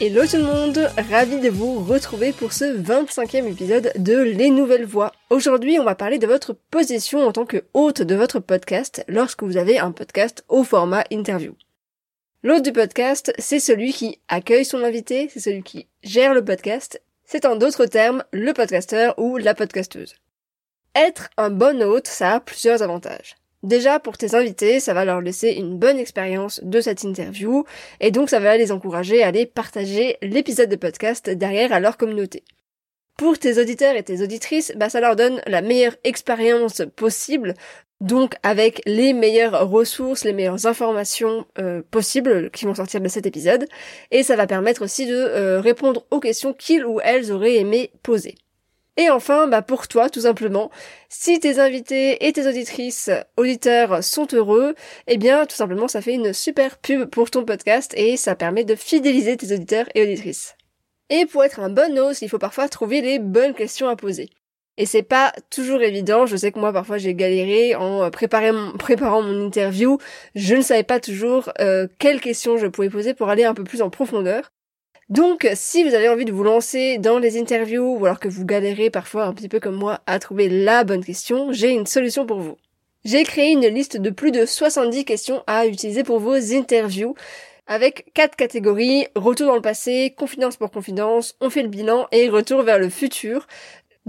Hello tout le monde, ravi de vous retrouver pour ce 25e épisode de Les Nouvelles Voix. Aujourd'hui, on va parler de votre position en tant que hôte de votre podcast lorsque vous avez un podcast au format interview. L'hôte du podcast, c'est celui qui accueille son invité, c'est celui qui gère le podcast, c'est en d'autres termes le podcasteur ou la podcasteuse. Être un bon hôte, ça a plusieurs avantages. Déjà, pour tes invités, ça va leur laisser une bonne expérience de cette interview, et donc ça va les encourager à aller partager l'épisode de podcast derrière à leur communauté. Pour tes auditeurs et tes auditrices, bah ça leur donne la meilleure expérience possible, donc avec les meilleures ressources, les meilleures informations euh, possibles qui vont sortir de cet épisode, et ça va permettre aussi de euh, répondre aux questions qu'ils ou elles auraient aimé poser. Et enfin, bah pour toi, tout simplement, si tes invités et tes auditrices, auditeurs sont heureux, eh bien, tout simplement, ça fait une super pub pour ton podcast et ça permet de fidéliser tes auditeurs et auditrices. Et pour être un bon host, il faut parfois trouver les bonnes questions à poser. Et c'est pas toujours évident. Je sais que moi parfois j'ai galéré en préparant mon interview. Je ne savais pas toujours euh, quelles questions je pouvais poser pour aller un peu plus en profondeur. Donc, si vous avez envie de vous lancer dans les interviews ou alors que vous galérez parfois un petit peu comme moi à trouver la bonne question, j'ai une solution pour vous. J'ai créé une liste de plus de 70 questions à utiliser pour vos interviews avec quatre catégories, retour dans le passé, confidence pour confidence, on fait le bilan et retour vers le futur.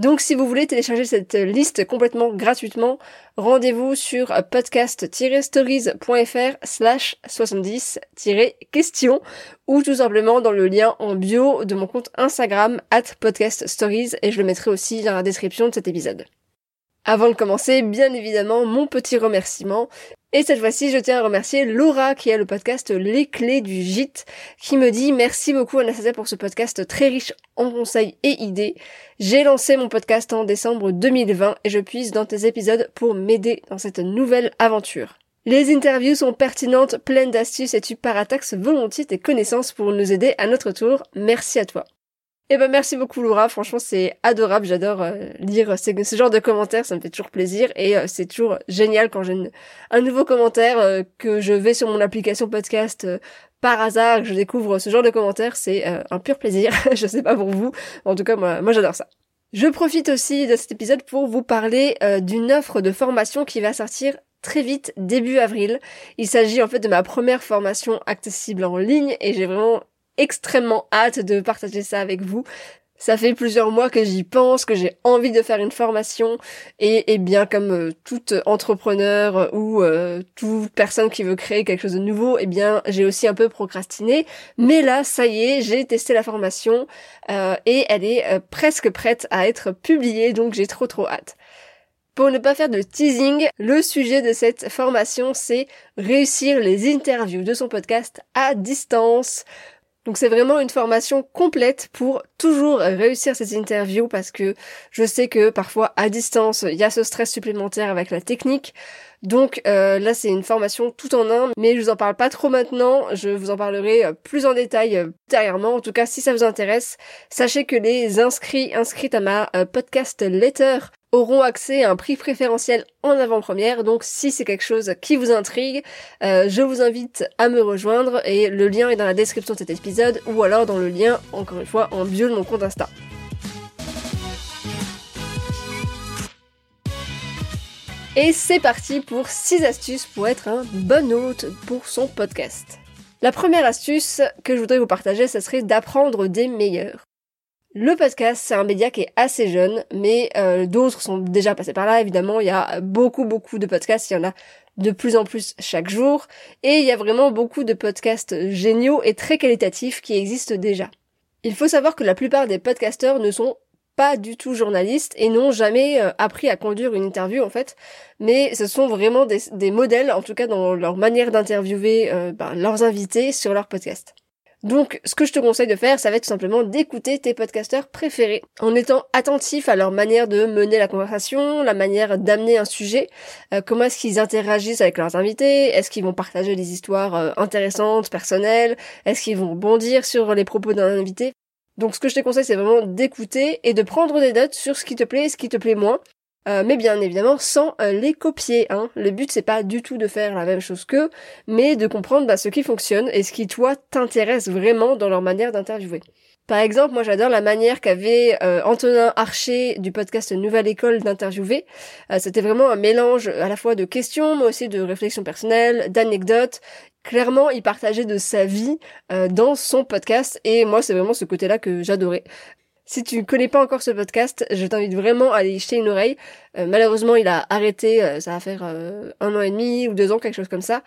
Donc si vous voulez télécharger cette liste complètement gratuitement, rendez-vous sur podcast-stories.fr slash 70-questions ou tout simplement dans le lien en bio de mon compte Instagram at podcaststories et je le mettrai aussi dans la description de cet épisode. Avant de commencer, bien évidemment, mon petit remerciement. Et cette fois-ci, je tiens à remercier Laura qui a le podcast Les Clés du Gîte qui me dit merci beaucoup Anastasia pour ce podcast très riche en conseils et idées. J'ai lancé mon podcast en décembre 2020 et je puise dans tes épisodes pour m'aider dans cette nouvelle aventure. Les interviews sont pertinentes, pleines d'astuces et tu parataxes volontiers tes connaissances pour nous aider à notre tour. Merci à toi. Eh ben merci beaucoup Laura, franchement c'est adorable, j'adore euh, lire ce, genre de commentaires, ça me fait toujours plaisir. Et euh, c'est toujours génial quand j'ai un nouveau commentaire euh, que je vais sur mon application podcast par hasard, que je découvre ce genre de commentaires, c'est un pur plaisir, je sais pas pour vous, en tout cas moi j'adore ça. Je profite aussi de cet épisode pour vous parler d'une offre de formation qui va sortir très vite, début avril. Il s'agit en fait de ma première formation accessible en ligne. Et j'ai vraiment extrêmement hâte de partager ça avec vous. Ça fait plusieurs mois que j'y pense, que j'ai envie de faire une formation et, et bien comme euh, toute entrepreneur ou euh, toute personne qui veut créer quelque chose de nouveau, eh bien j'ai aussi un peu procrastiné. Mais là, ça y est, j'ai testé la formation euh, et elle est presque prête à être publiée, donc j'ai trop trop hâte. Pour ne pas faire de teasing, le sujet de cette formation, c'est réussir les interviews de son podcast à distance. Donc c'est vraiment une formation complète pour toujours réussir ces interviews parce que je sais que parfois à distance il y a ce stress supplémentaire avec la technique. Donc euh, là c'est une formation tout en un, mais je vous en parle pas trop maintenant, je vous en parlerai euh, plus en détail euh, ultérieurement. En tout cas si ça vous intéresse, sachez que les inscrits inscrites à ma podcast letter auront accès à un prix préférentiel en avant-première. Donc si c'est quelque chose qui vous intrigue, euh, je vous invite à me rejoindre et le lien est dans la description de cet épisode ou alors dans le lien, encore une fois, en bio de mon compte Insta. Et c'est parti pour 6 astuces pour être un bon hôte pour son podcast. La première astuce que je voudrais vous partager, ce serait d'apprendre des meilleurs. Le podcast, c'est un média qui est assez jeune, mais euh, d'autres sont déjà passés par là. Évidemment, il y a beaucoup, beaucoup de podcasts. Il y en a de plus en plus chaque jour. Et il y a vraiment beaucoup de podcasts géniaux et très qualitatifs qui existent déjà. Il faut savoir que la plupart des podcasteurs ne sont pas du tout journalistes et n'ont jamais euh, appris à conduire une interview en fait, mais ce sont vraiment des, modèles, en tout cas dans leur manière d'interviewer euh, ben, leurs invités sur leur podcast. Donc, ce que je te conseille de faire, ça va être tout simplement d'écouter tes podcasteurs préférés, en étant attentif à leur manière de mener la conversation, la manière d'amener un sujet, euh, comment est-ce qu'ils interagissent avec leurs invités, est-ce qu'ils vont partager des histoires euh, intéressantes, personnelles, est-ce qu'ils vont bondir sur les propos d'un invité. Donc, ce que je te conseille, c'est vraiment d'écouter et de prendre des notes sur ce qui te plaît et ce qui te plaît moins, euh, mais bien évidemment sans euh, les copier. Hein. Le but c'est pas du tout de faire la même chose qu'eux, mais de comprendre bah, ce qui fonctionne et ce qui toi t'intéresse vraiment dans leur manière d'interviewer. Par exemple, moi j'adore la manière qu'avait euh, Antonin Archer du podcast Nouvelle École d'interviewer. C'était vraiment un mélange à la fois de questions, mais aussi de réflexions personnelles, d'anecdotes. Clairement, il partageait de sa vie dans son podcast et moi c'est vraiment ce côté-là que j'adorais. Si tu ne connais pas encore ce podcast, je t'invite vraiment à aller y jeter une oreille. Euh, malheureusement, il a arrêté, euh, ça va faire euh, un an et demi ou deux ans, quelque chose comme ça.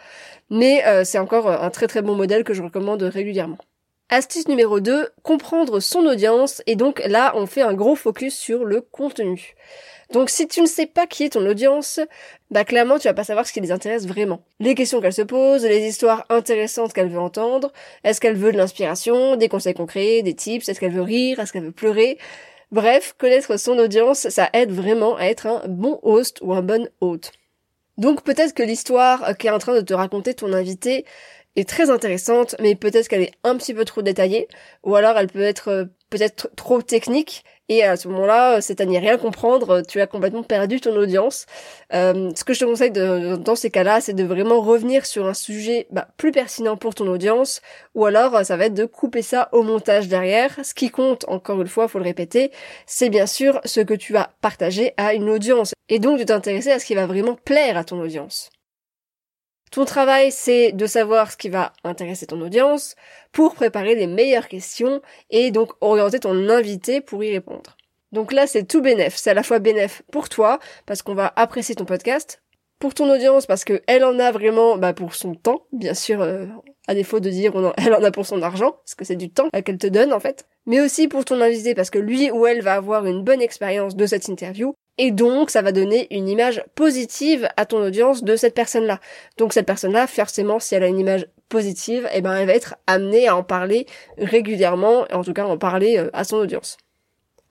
Mais c'est encore un très très bon modèle que je recommande régulièrement. Astuce numéro 2, comprendre son audience. Et donc là, on fait un gros focus sur le contenu. Donc si tu ne sais pas qui est ton audience, bah clairement tu vas pas savoir ce qui les intéresse vraiment. Les questions qu'elle se pose, les histoires intéressantes qu'elle veut entendre, est-ce qu'elle veut de l'inspiration, des conseils concrets, des tips, est-ce qu'elle veut rire, est-ce qu'elle veut pleurer? Bref, connaître son audience, ça aide vraiment à être un bon host ou un bon hôte. Donc peut-être que l'histoire qu'est en train de te raconter ton invité est très intéressante, mais peut-être qu'elle est un petit peu trop détaillée, ou alors elle peut être euh, peut-être trop technique, et à ce moment-là, c'est à n'y rien comprendre, tu as complètement perdu ton audience. Euh, ce que je te conseille de, dans ces cas-là, c'est de vraiment revenir sur un sujet bah, plus pertinent pour ton audience, ou alors ça va être de couper ça au montage derrière. Ce qui compte, encore une fois, faut le répéter, c'est bien sûr ce que tu as partagé à une audience, et donc de t'intéresser à ce qui va vraiment plaire à ton audience. Ton travail, c'est de savoir ce qui va intéresser ton audience pour préparer les meilleures questions et donc orienter ton invité pour y répondre. Donc là, c'est tout bénéf. C'est à la fois bénéf pour toi, parce qu'on va apprécier ton podcast, pour ton audience, parce qu'elle en a vraiment bah, pour son temps, bien sûr, euh, à défaut de dire on elle en a pour son argent, parce que c'est du temps qu'elle te donne en fait, mais aussi pour ton invité, parce que lui ou elle va avoir une bonne expérience de cette interview, et donc, ça va donner une image positive à ton audience de cette personne-là. Donc, cette personne-là, forcément, si elle a une image positive, eh ben, elle va être amenée à en parler régulièrement, en tout cas, en parler euh, à son audience.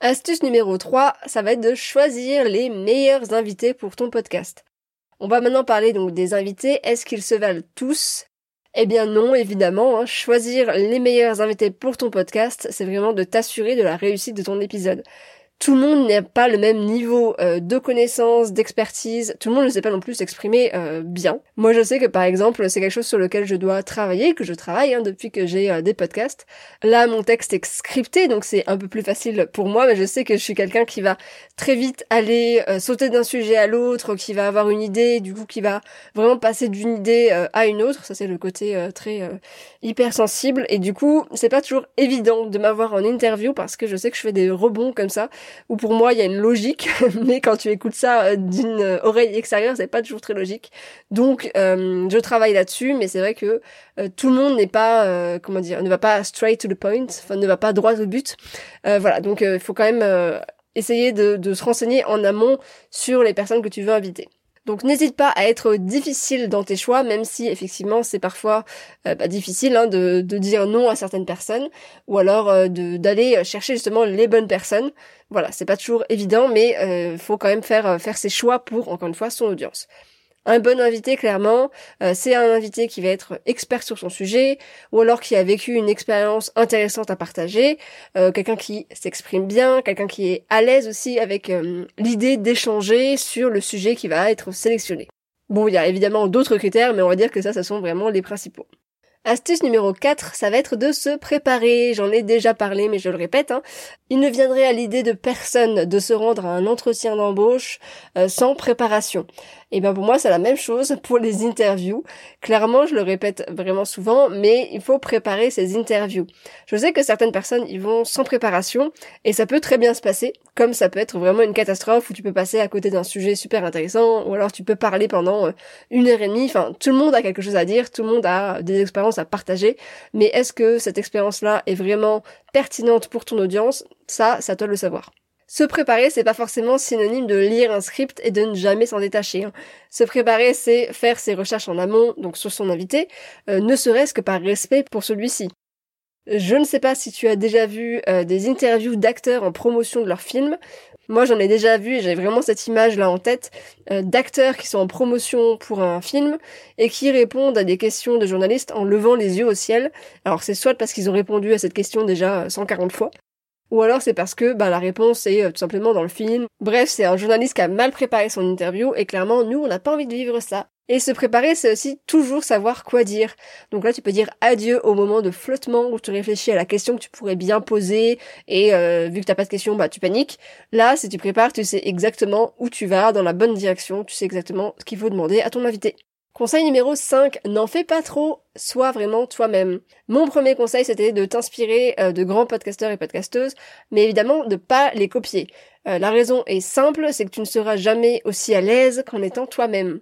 Astuce numéro 3, ça va être de choisir les meilleurs invités pour ton podcast. On va maintenant parler donc des invités. Est-ce qu'ils se valent tous? Eh bien non, évidemment, hein. choisir les meilleurs invités pour ton podcast, c'est vraiment de t'assurer de la réussite de ton épisode tout le monde n'a pas le même niveau euh, de connaissance, d'expertise, tout le monde ne sait pas non plus s'exprimer euh, bien. Moi je sais que par exemple c'est quelque chose sur lequel je dois travailler, que je travaille hein, depuis que j'ai euh, des podcasts. Là mon texte est scripté donc c'est un peu plus facile pour moi mais je sais que je suis quelqu'un qui va très vite aller sauter d'un sujet à l'autre, qui va avoir une idée, du coup qui va vraiment passer d'une idée à une autre, ça c'est le côté très hypersensible et du coup c'est pas toujours évident de m'avoir en interview parce que je sais que je fais des rebonds comme ça où pour moi il y a une logique, mais quand tu écoutes ça euh, d'une oreille extérieure, c'est pas toujours très logique. Donc euh, je travaille là-dessus, mais c'est vrai que euh, tout le monde n'est pas, comment dire, ne va pas straight to the point, enfin ne va pas droit au but. voilà, donc il faut quand même essayer de, de se renseigner en amont sur les personnes que tu veux inviter. Donc n'hésite pas à être difficile dans tes choix, même si effectivement c'est parfois euh, bah, difficile hein, de, de, dire non à certaines personnes, ou alors euh, d'aller chercher justement les bonnes personnes. Voilà, c'est pas toujours évident, mais euh, faut quand même faire faire ses choix pour encore une fois son audience. Un bon invité, clairement, euh, c'est un invité qui va être expert sur son sujet, ou alors qui a vécu une expérience intéressante à partager, euh, quelqu'un qui s'exprime bien, quelqu'un qui est à l'aise aussi avec euh, l'idée d'échanger sur le sujet qui va être sélectionné. Bon, il y a évidemment d'autres critères, mais on va dire que ça, ce sont vraiment les principaux. Astuce numéro 4, ça va être de se préparer. J'en ai déjà parlé, mais je le répète. Hein. Il ne viendrait à l'idée de personne de se rendre à un entretien d'embauche sans préparation. Et ben pour moi c'est la même chose pour les interviews. Clairement, je le répète vraiment souvent, mais il faut préparer ces interviews. Je sais que certaines personnes y vont sans préparation et ça peut très bien se passer, comme ça peut être vraiment une catastrophe où tu peux passer à côté d'un sujet super intéressant ou alors tu peux parler pendant euh, une heure et demie. Enfin, tout le monde a quelque chose à dire, tout le monde a des expériences à partager, mais est-ce que cette expérience-là est vraiment pertinente pour ton audience? Ça, ça doit le savoir. Se préparer, c'est pas forcément synonyme de lire un script et de ne jamais s'en détacher. Hein. Se préparer, c'est faire ses recherches en amont, donc sur son invité, euh, ne serait-ce que par respect pour celui-ci. Je ne sais pas si tu as déjà vu euh, des interviews d'acteurs en promotion de leur film. Moi, j'en ai déjà vu et j'ai vraiment cette image là en tête euh, d'acteurs qui sont en promotion pour un film et qui répondent à des questions de journalistes en levant les yeux au ciel. Alors c'est soit parce qu'ils ont répondu à cette question déjà 140 fois, ou alors c'est parce que bah, la réponse est euh, tout simplement dans le film. Bref, c'est un journaliste qui a mal préparé son interview et clairement nous on n'a pas envie de vivre ça. Et se préparer, c'est aussi toujours savoir quoi dire. Donc là, tu peux dire adieu au moment de flottement où tu réfléchis à la question que tu pourrais bien poser et euh, vu que t'as pas de question, bah tu paniques. Là, si tu prépares, tu sais exactement où tu vas, dans la bonne direction, tu sais exactement ce qu'il faut demander à ton invité. Conseil numéro 5, n'en fais pas trop, sois vraiment toi-même. Mon premier conseil, c'était de t'inspirer euh, de grands podcasteurs et podcasteuses, mais évidemment de pas les copier. Euh, la raison est simple, c'est que tu ne seras jamais aussi à l'aise qu'en étant toi-même.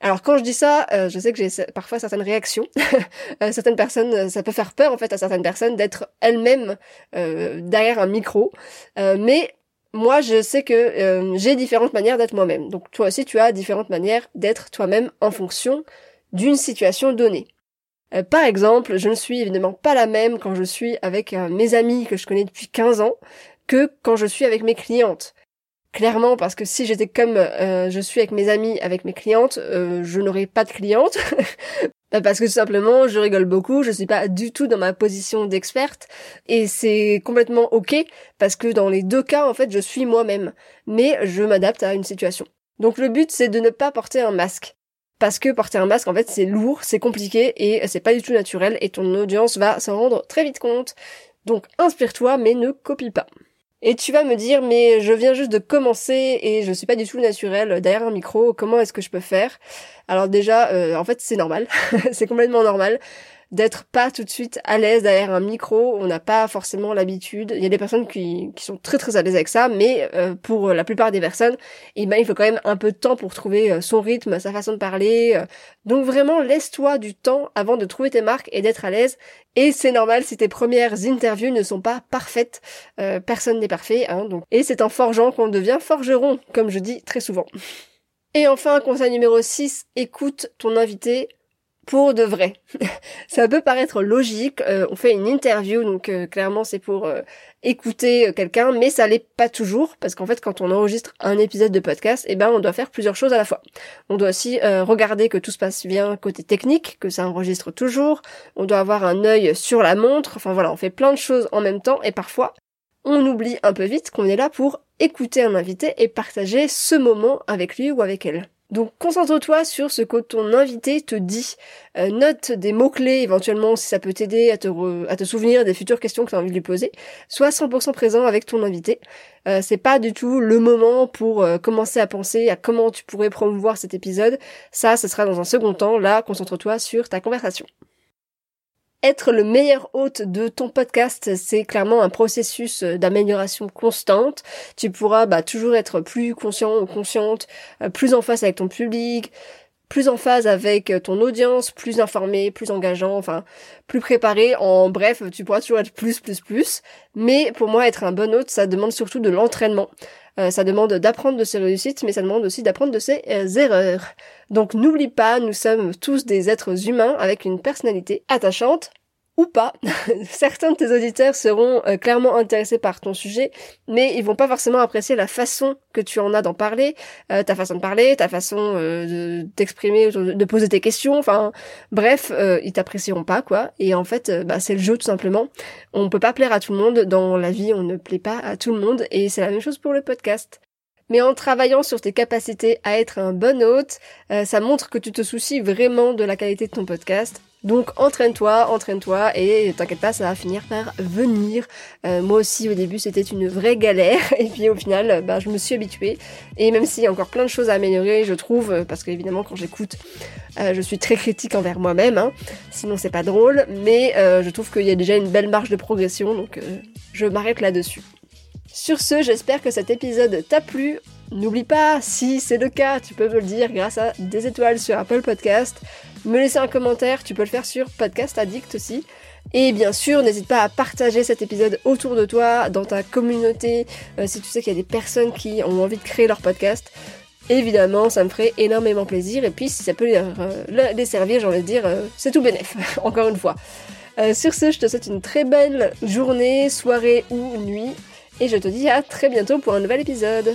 Alors quand je dis ça, euh, je sais que j'ai parfois certaines réactions. certaines personnes, ça peut faire peur en fait à certaines personnes d'être elles-mêmes derrière un micro. mais moi, je sais que euh, j'ai différentes manières d'être moi-même. Donc toi aussi, tu as différentes manières d'être toi-même en fonction d'une situation donnée. Euh, par exemple, je ne suis évidemment pas la même quand je suis avec euh, mes amis que je connais depuis 15 ans que quand je suis avec mes clientes. Clairement, parce que si j'étais comme je suis avec mes amis, avec mes clientes, je n'aurais pas de clientes. Bah, parce que tout simplement, je rigole beaucoup, je suis pas du tout dans ma position d'experte et c'est complètement ok parce que dans les deux cas, en fait, je suis moi-même, mais je m'adapte à une situation. Donc le but, c'est de ne pas porter un masque. Parce que porter un masque, en fait, c'est lourd, c'est compliqué et c'est pas du tout naturel et ton audience va s'en rendre très vite compte. Donc inspire-toi, mais ne copie pas. Et tu vas me dire, mais je viens juste de commencer et je suis pas du tout naturel derrière un micro, comment est-ce que je peux faire? Alors déjà, euh, en fait, c'est normal, c'est complètement normal d'être pas tout de suite à l'aise derrière un micro. On n'a pas forcément l'habitude. Il y a des personnes qui, qui sont très très à l'aise avec ça, mais euh, pour la plupart des personnes, eh ben, il faut quand même un peu de temps pour trouver euh, son rythme, sa façon de parler. Euh. Donc vraiment, laisse-toi du temps avant de trouver tes marques et d'être à l'aise. Et c'est normal si tes premières interviews ne sont pas parfaites. personne n'est parfait. Hein, donc. Et c'est en forgeant qu'on devient forgeron, comme je dis très souvent. Et enfin, conseil numéro 6, écoute ton invité pour de vrai. ça peut paraître logique, euh, on fait une interview, donc euh, clairement c'est pour euh, écouter quelqu'un, mais ça l'est pas toujours, parce qu'en fait quand on enregistre un épisode de podcast, eh ben on doit faire plusieurs choses à la fois. On doit aussi regarder que tout se passe bien côté technique, que ça enregistre toujours, on doit avoir un œil sur la montre, enfin voilà, on fait plein de choses en même temps, et parfois on oublie un peu vite qu'on est là pour écouter un invité et partager ce moment avec lui ou avec elle. Donc concentre-toi sur ce que ton invité te dit. Euh, note des mots-clés éventuellement si ça peut t'aider à te, souvenir des futures questions que tu as envie de lui poser. Sois 100% présent avec ton invité. Euh, c'est pas du tout le moment pour euh, commencer à penser à comment tu pourrais promouvoir cet épisode. Ça, ce sera dans un second temps. Là, concentre-toi sur ta conversation. Être le meilleur hôte de ton podcast, c'est clairement un processus euh, d'amélioration constante. Tu pourras bah, toujours être plus conscient ou consciente, euh, plus en face avec ton public, plus en phase avec euh, ton audience, plus informé, plus engageant, enfin plus préparé. En bref, tu pourras toujours être plus, plus, plus. Mais pour moi, être un bon hôte, ça demande surtout de l'entraînement. Ça demande d'apprendre de ses réussites, mais ça demande aussi d'apprendre de ses erreurs. Donc n'oublie pas, nous sommes tous des êtres humains avec une personnalité attachante ou pas. Certains de tes auditeurs seront euh, clairement intéressés par ton sujet, mais ils vont pas forcément apprécier la façon que tu en as d'en parler, euh, ta façon de parler, ta façon euh, de t'exprimer, de, poser tes questions, enfin bref, ils t'apprécieront pas quoi. Et en fait, bah, c'est le jeu tout simplement. On peut pas plaire à tout le monde dans la vie, on ne plaît pas à tout le monde, et c'est la même chose pour le podcast mais en travaillant sur tes capacités à être un bon hôte, ça montre que tu te soucies vraiment de la qualité de ton podcast Donc entraîne-toi, entraîne-toi et t'inquiète pas, ça va finir par venir. Euh, moi aussi au début c'était une vraie galère et puis au final bah, je me suis habituée. Et même s'il y a encore plein de choses à améliorer, je trouve, parce qu'évidemment quand j'écoute, euh, je suis très critique envers moi-même, hein. sinon c'est pas drôle, mais euh, je trouve qu'il y a déjà une belle marge de progression, donc je m'arrête là-dessus. Sur ce, j'espère que cet épisode t'a plu. N'oublie pas, si c'est le cas, tu peux me le dire grâce à des étoiles sur Apple Podcast, me laisser un commentaire, tu peux le faire sur Podcast Addict aussi. Et bien sûr, n'hésite pas à partager cet épisode autour de toi, dans ta communauté, euh, si tu sais qu'il y a des personnes qui ont envie de créer leur podcast. Évidemment, ça me ferait énormément plaisir. Et puis, si ça peut les, euh, servir, j'ai envie de dire, euh, c'est tout bénef, encore une fois. sur ce, je te souhaite une très belle journée, soirée ou nuit. Et je te dis à très bientôt pour un nouvel épisode.